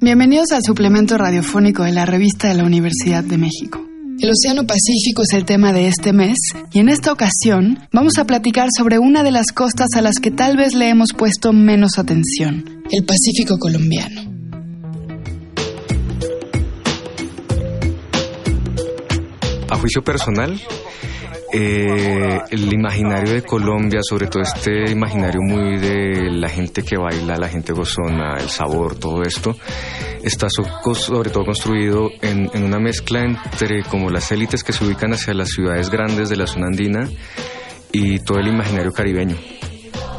Bienvenidos al suplemento radiofónico de la revista de la Universidad de México. El Océano Pacífico es el tema de este mes y en esta ocasión vamos a platicar sobre una de las costas a las que tal vez le hemos puesto menos atención, el Pacífico colombiano. Juicio personal, eh, el imaginario de Colombia, sobre todo este imaginario muy de la gente que baila, la gente gozona, el sabor, todo esto, está sobre todo construido en, en una mezcla entre como las élites que se ubican hacia las ciudades grandes de la zona andina y todo el imaginario caribeño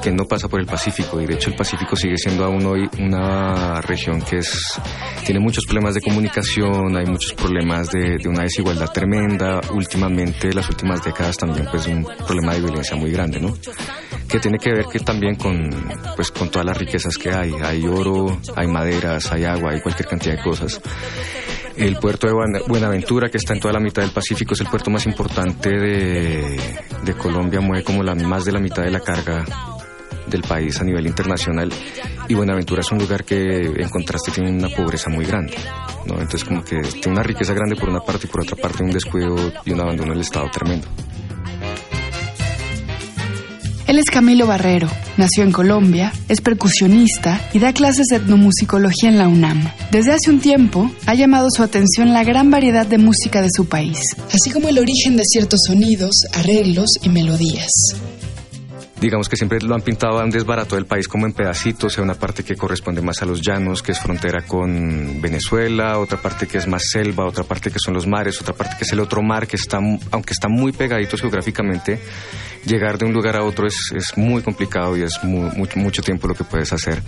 que no pasa por el Pacífico y de hecho el Pacífico sigue siendo aún hoy una región que es tiene muchos problemas de comunicación, hay muchos problemas de, una desigualdad tremenda, últimamente las últimas décadas también pues un problema de violencia muy grande, ¿no? Que tiene que ver que también con pues con todas las riquezas que hay, hay oro, hay maderas, hay agua, hay cualquier cantidad de cosas. El puerto de Buenaventura, que está en toda la mitad del Pacífico, es el puerto más importante de, de Colombia, mueve como la, más de la mitad de la carga del país a nivel internacional y Buenaventura es un lugar que en contraste tiene una pobreza muy grande. ¿no? Entonces como que tiene una riqueza grande por una parte y por otra parte un descuido y un abandono del Estado tremendo. Él es Camilo Barrero, nació en Colombia, es percusionista y da clases de etnomusicología en la UNAM. Desde hace un tiempo ha llamado su atención la gran variedad de música de su país, así como el origen de ciertos sonidos, arreglos y melodías digamos que siempre lo han pintado un desbarato del país como en pedacitos, sea una parte que corresponde más a los llanos, que es frontera con Venezuela, otra parte que es más selva, otra parte que son los mares, otra parte que es el otro mar, que está, aunque está muy pegadito geográficamente, llegar de un lugar a otro es, es muy complicado y es mucho, mucho tiempo lo que puedes hacer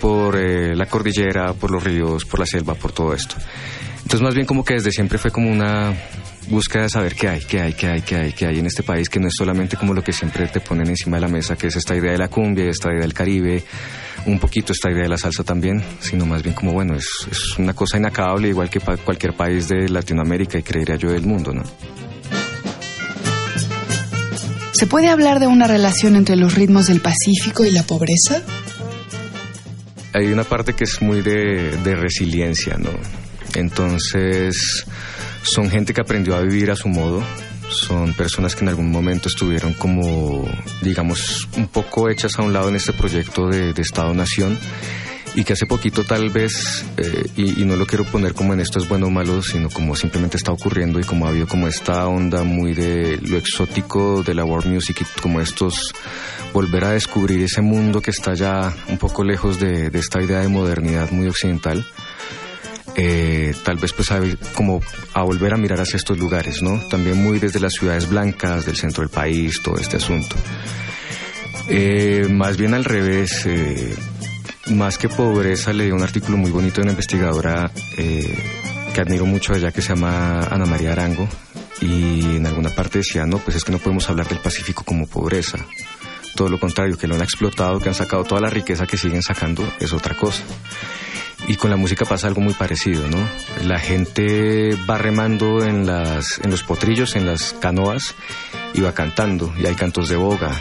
por eh, la cordillera, por los ríos, por la selva, por todo esto. Entonces más bien como que desde siempre fue como una de saber qué hay, qué hay, qué hay, qué hay, qué hay en este país, que no es solamente como lo que siempre te ponen encima de la mesa, que es esta idea de la cumbia, esta idea del Caribe, un poquito esta idea de la salsa también, sino más bien como, bueno, es, es una cosa inacabable, igual que cualquier país de Latinoamérica y creería yo del mundo, ¿no? ¿Se puede hablar de una relación entre los ritmos del Pacífico y la pobreza? Hay una parte que es muy de, de resiliencia, ¿no? Entonces, son gente que aprendió a vivir a su modo, son personas que en algún momento estuvieron como, digamos, un poco hechas a un lado en este proyecto de, Estado-Nación. Y que hace poquito tal vez, eh, y, no lo quiero poner como en esto es bueno o malo, sino como simplemente está ocurriendo y como ha habido como esta onda muy de lo exótico de la world music como estos volver a descubrir ese mundo que está ya un poco lejos de, de esta idea de modernidad muy occidental eh, tal vez pues a, como a volver a mirar hacia estos lugares, ¿no? También muy desde las ciudades blancas, del centro del país, todo este asunto. Eh, más bien al revés, eh, más que pobreza, leí un artículo muy bonito de una investigadora que admiro mucho allá que se llama Ana María Arango y en alguna parte decía, no, pues es que no podemos hablar del Pacífico como pobreza. Todo lo contrario, que lo han explotado, que han sacado toda la riqueza que siguen sacando, es otra cosa. Y con la música pasa algo muy parecido, ¿no? La gente va remando en, las, en los potrillos, en las canoas, y va cantando, y hay cantos de boga,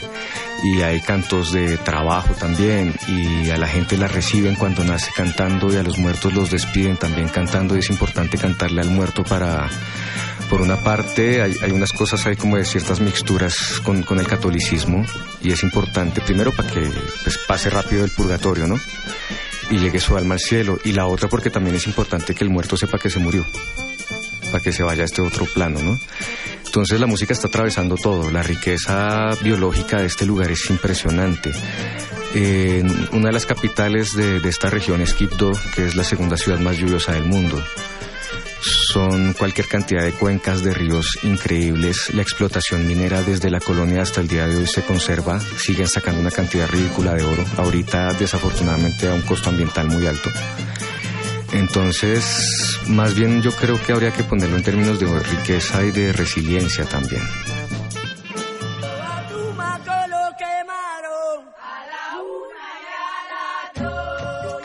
y hay cantos de trabajo también, y a la gente la reciben cuando nace cantando, y a los muertos los despiden también cantando, y es importante cantarle al muerto para, por una parte, hay, hay unas cosas, hay como de ciertas mixturas con, con el catolicismo, y es importante, primero para que pues, pase rápido el purgatorio, ¿no? Y llegue su alma al cielo. Y la otra porque también es importante que el muerto sepa que se murió, para que se vaya a este otro plano, ¿no? Entonces la música está atravesando todo, la riqueza biológica de este lugar es impresionante. una de las capitales de, esta región es Quibdó, que es la segunda ciudad más lluviosa del mundo son cualquier cantidad de cuencas de ríos increíbles. La explotación minera desde la colonia hasta el día de hoy se conserva, siguen sacando una cantidad ridícula de oro, ahorita desafortunadamente a un costo ambiental muy alto. Entonces, más bien yo creo que habría que ponerlo en términos de riqueza y de resiliencia también.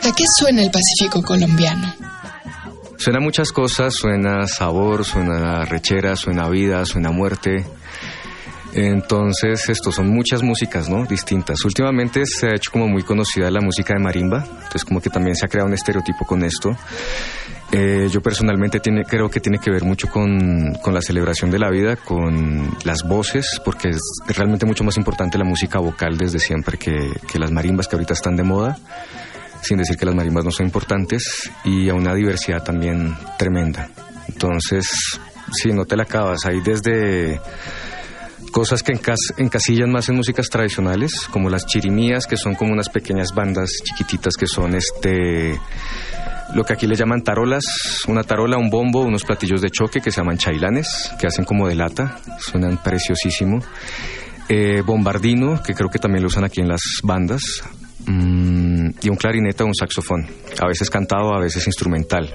¿A qué suena el Pacífico colombiano? Suena muchas cosas, suena sabor, suena rechera, suena vida, suena muerte. Entonces, esto son muchas músicas, ¿no? Distintas. Últimamente se ha hecho como muy conocida la música de marimba, entonces como que también se ha creado un estereotipo con esto. Eh, yo personalmente creo que tiene que ver mucho con, la celebración de la vida, con las voces, porque es realmente mucho más importante la música vocal desde siempre que las marimbas que ahorita están de moda, sin decir que las marimbas no son importantes, y a una diversidad también tremenda. Entonces, si no te la acabas, hay desde cosas que encasillan más en músicas tradicionales, como las chirimías, que son como unas pequeñas bandas chiquititas que son este lo que aquí le llaman tarolas, una tarola, un bombo, unos platillos de choque que se llaman chailanes, que hacen como de lata, suenan preciosísimo. Eh, bombardino, que creo que también lo usan aquí en las bandas, mm, y un clarinete o un saxofón, a veces cantado, a veces instrumental.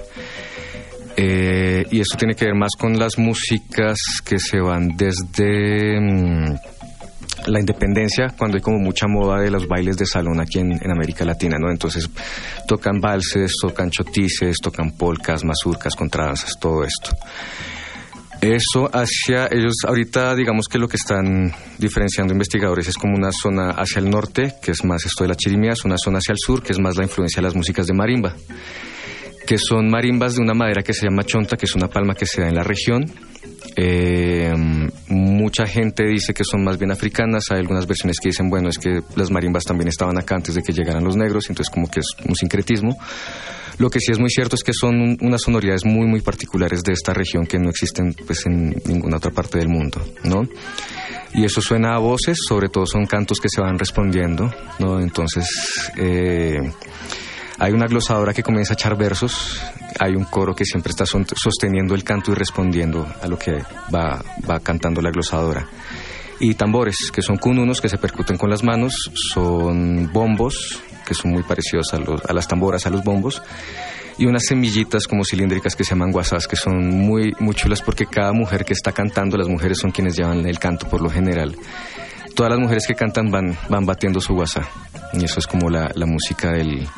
Eh, y esto tiene que ver más con las músicas que se van desde mm, la independencia, cuando hay como mucha moda de los bailes de salón aquí en, América Latina, ¿no? Entonces tocan valses, tocan chotices, tocan polcas, mazurcas, contradanzas, todo esto. Eso hacia ellos, ahorita digamos que lo que están diferenciando investigadores es como una zona hacia el norte, que es más esto de la chirimía, una zona hacia el sur, que es más la influencia de las músicas de marimba que son marimbas de una madera que se llama chonta, que es una palma que se da en la región. Eh, mucha gente dice que son más bien africanas, hay algunas versiones que dicen, bueno, es que las marimbas también estaban acá antes de que llegaran los negros, entonces como que es un sincretismo. Lo que sí es muy cierto es que son unas sonoridades muy, muy particulares de esta región que no existen pues en ninguna otra parte del mundo, ¿no? Y eso suena a voces, sobre todo son cantos que se van respondiendo, ¿no? Entonces, eh, hay una glosadora que comienza a echar versos, hay un coro que siempre está sosteniendo el canto y respondiendo a lo que va, va cantando la glosadora. Y tambores, que son cununos que se percuten con las manos, son bombos, que son muy parecidos a, a las tamboras, a los bombos, y unas semillitas como cilíndricas que se llaman guasas, que son muy, muy chulas porque cada mujer que está cantando, las mujeres son quienes llevan el canto por lo general. Todas las mujeres que cantan van, van batiendo su guasa. Y eso es como la, la música del,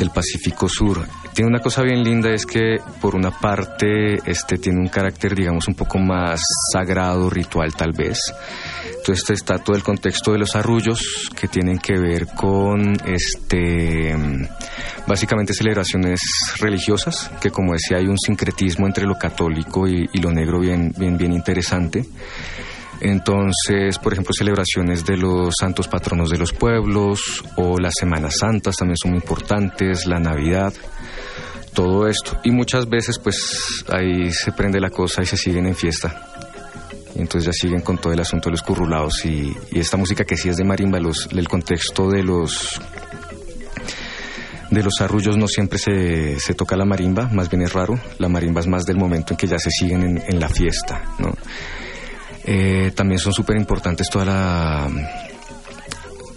del Pacífico Sur. Tiene una cosa bien linda, es que por una parte este tiene un carácter, digamos, un poco más sagrado, ritual tal vez. Entonces está todo el contexto de los arrullos que tienen que ver con este básicamente celebraciones religiosas, que como decía hay un sincretismo entre lo católico y, y lo negro bien, bien, bien interesante. Entonces, por ejemplo, celebraciones de los santos patronos de los pueblos o las Semanas Santas también son muy importantes, la Navidad, todo esto. Y muchas veces pues ahí se prende la cosa y se siguen en fiesta. Y entonces ya siguen con todo el asunto de los currulados y, esta música que sí es de marimba, los, el contexto de los de los arrullos no siempre se, se, toca la marimba, más bien es raro. La marimba es más del momento en que ya se siguen en, en la fiesta, ¿no? Eh, también son súper importantes toda la,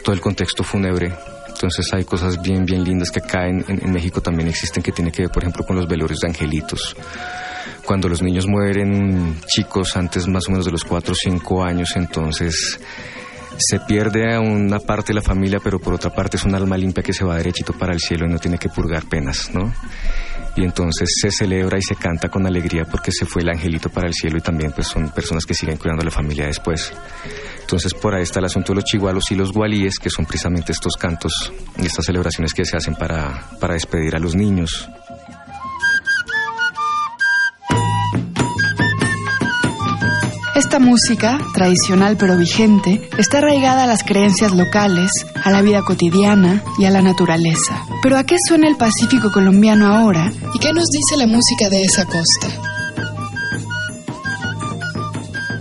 todo el contexto fúnebre. Entonces hay cosas bien, bien lindas que acá en, México también existen que tiene que ver, por ejemplo, con los velorios de angelitos. Cuando los niños mueren chicos antes más o menos de los 4 o 5 años, entonces se pierde a una parte de la familia, pero por otra parte es un alma limpia que se va derechito para el cielo y no tiene que purgar penas, ¿no? y entonces se celebra y se canta con alegría porque se fue el angelito para el cielo y también pues son personas que siguen cuidando a la familia después. Entonces por ahí está el asunto de los chigualos y los gualíes, que son precisamente estos cantos y estas celebraciones que se hacen para, para despedir a los niños. Esta música, tradicional pero vigente, está arraigada a las creencias locales, a la vida cotidiana y a la naturaleza. Pero ¿a qué suena el Pacífico colombiano ahora? ¿Y qué nos dice la música de esa costa?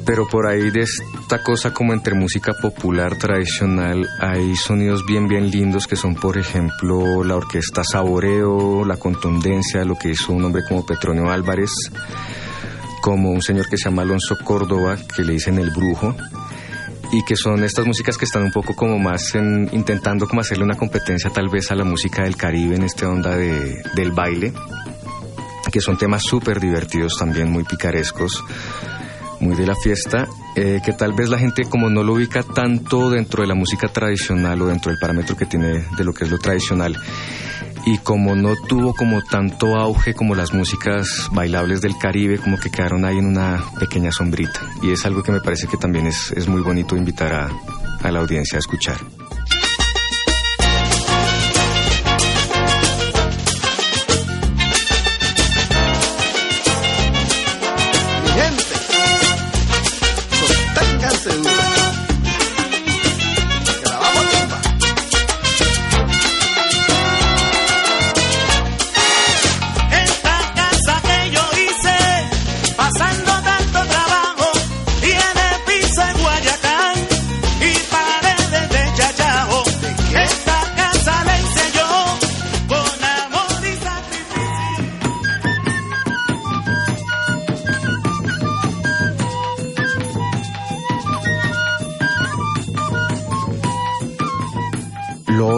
Pero por ahí de esta cosa como entre música popular tradicional hay sonidos bien bien lindos que son por ejemplo la orquesta Saboreo, la contundencia, lo que hizo un hombre como Petronio Álvarez como un señor que se llama Alonso Córdoba, que le dicen el brujo, y que son estas músicas que están un poco como más en, intentando como hacerle una competencia tal vez a la música del Caribe en esta onda de, del baile, que son temas súper divertidos también, muy picarescos, muy de la fiesta, eh, que tal vez la gente como no lo ubica tanto dentro de la música tradicional o dentro del parámetro que tiene de lo que es lo tradicional, y como no tuvo como tanto auge como las músicas bailables del Caribe, como que quedaron ahí en una pequeña sombrita. Y es algo que me parece que también es, es muy bonito invitar a, a la audiencia a escuchar.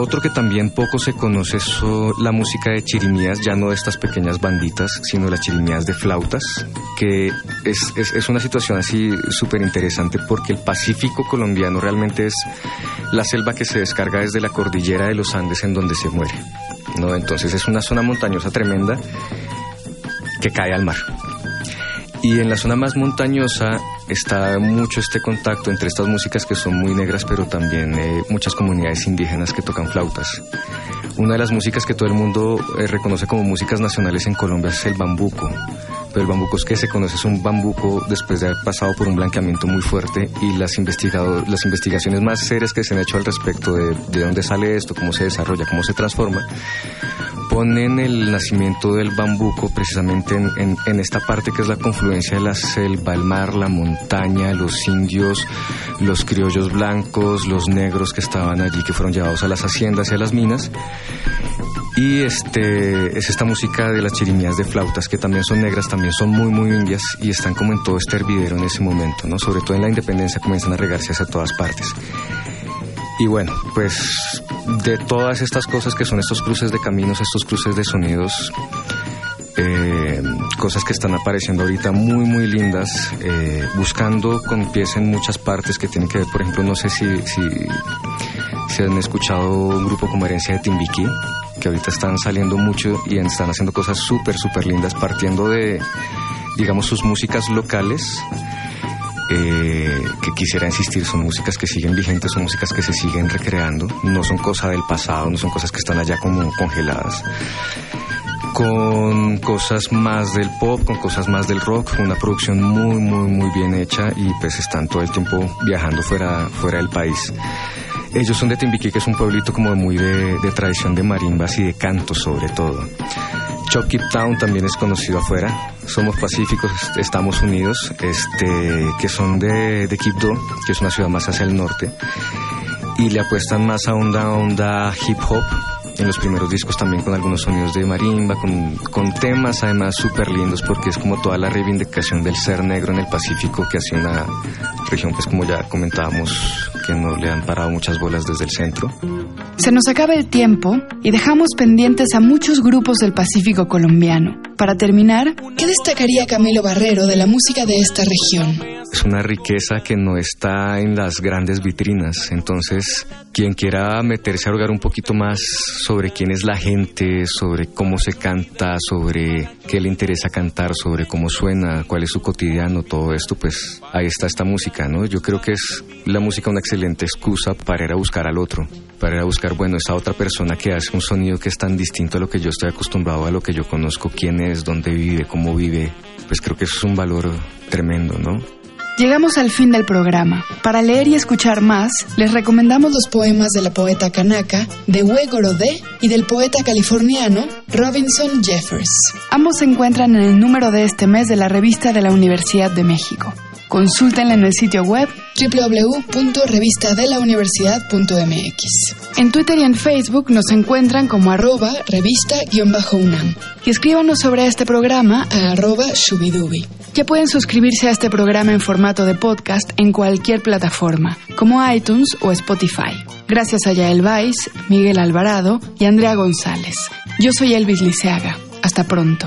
Que también poco se conoce es la música de chirimías, ya no de estas pequeñas banditas, sino las chirimías de flautas, que es, es, una situación así súper interesante porque el Pacífico colombiano realmente es la selva que se descarga desde la cordillera de los Andes en donde se muere. ¿no? Entonces es una zona montañosa tremenda que cae al mar. Y en la zona más montañosa está mucho este contacto entre estas músicas que son muy negras, pero también eh, muchas comunidades indígenas que tocan flautas. Una de las músicas que todo el mundo eh, reconoce como músicas nacionales en Colombia es el bambuco. Pero el bambuco es que se conoce es un bambuco después de haber pasado por un blanqueamiento muy fuerte y las, las investigaciones más serias que se han hecho al respecto de, de dónde sale esto, cómo se desarrolla, cómo se transforma, ponen el nacimiento del bambuco precisamente en, en, esta parte que es la confluencia de la selva, el mar, la montaña, los indios, los criollos blancos, los negros que estaban allí, que fueron llevados a las haciendas y a las minas. Y este es esta música de las chirimías de flautas, que también son negras, también son muy, muy indias y están como en todo este hervidero en ese momento, ¿no? Sobre todo en la independencia comienzan a regarse hacia todas partes. Y bueno, pues de todas estas cosas que son estos cruces de caminos, estos cruces de sonidos, eh, cosas que están apareciendo ahorita muy muy lindas, eh, buscando con pies en muchas partes que tienen que ver, por ejemplo, no sé si, si, si han escuchado un grupo como Herencia de Timbiquí, que ahorita están saliendo mucho y están haciendo cosas súper, súper lindas, partiendo de, digamos, sus músicas locales eh, que quisiera insistir, son músicas que siguen vigentes, son músicas que se siguen recreando, no son cosas del pasado, no son cosas que están allá como congeladas. Con cosas más del pop, con cosas más del rock, una producción muy, muy, muy bien hecha y pues están todo el tiempo viajando fuera, fuera del país. Ellos son de Timbiquí, que es un pueblito como muy de, tradición de marimbas y de canto sobre todo. Chucky Town también es conocido afuera. Somos pacíficos, estamos unidos, este, que son de, de Quibdó, que es una ciudad más hacia el norte. Y le apuestan más a onda, onda hip hop, en los primeros discos también con algunos sonidos de marimba, con, con temas además súper lindos porque es como toda la reivindicación del ser negro en el Pacífico que hace una región pues como ya comentábamos que no le han parado muchas bolas desde el centro. Se nos acaba el tiempo y dejamos pendientes a muchos grupos del Pacífico colombiano. Para terminar, ¿qué destacaría Camilo Barrero de la música de esta región? es una riqueza que no está en las grandes vitrinas. Entonces, quien quiera meterse a rogar un poquito más sobre quién es la gente, sobre cómo se canta, sobre qué le interesa cantar, sobre cómo suena, cuál es su cotidiano, todo esto, pues ahí está esta música, ¿no? Yo creo que es la música una excelente excusa para ir a buscar al otro, para ir a buscar, bueno, esa otra persona que hace un sonido que es tan distinto a lo que yo estoy acostumbrado, a lo que yo conozco, quién es, dónde vive, cómo vive, pues creo que eso es un valor tremendo, ¿no? Llegamos al fin del programa. Para leer y escuchar más, les recomendamos los poemas de la poeta kanaka, de Gorodé y del poeta californiano Robinson Jeffers. Ambos se encuentran en el número de este mes de la revista de la Universidad de México. Consúltenla en el sitio web www.revistadelauniversidad.mx. En Twitter y en Facebook nos encuentran como arroba revista-unam. Y escríbanos sobre este programa a arroba shubidubi. Ya pueden suscribirse a este programa en formato de podcast en cualquier plataforma, como iTunes o Spotify. Gracias a Yael Vais, Miguel Alvarado y Andrea González. Yo soy Elvis Liceaga. Hasta pronto.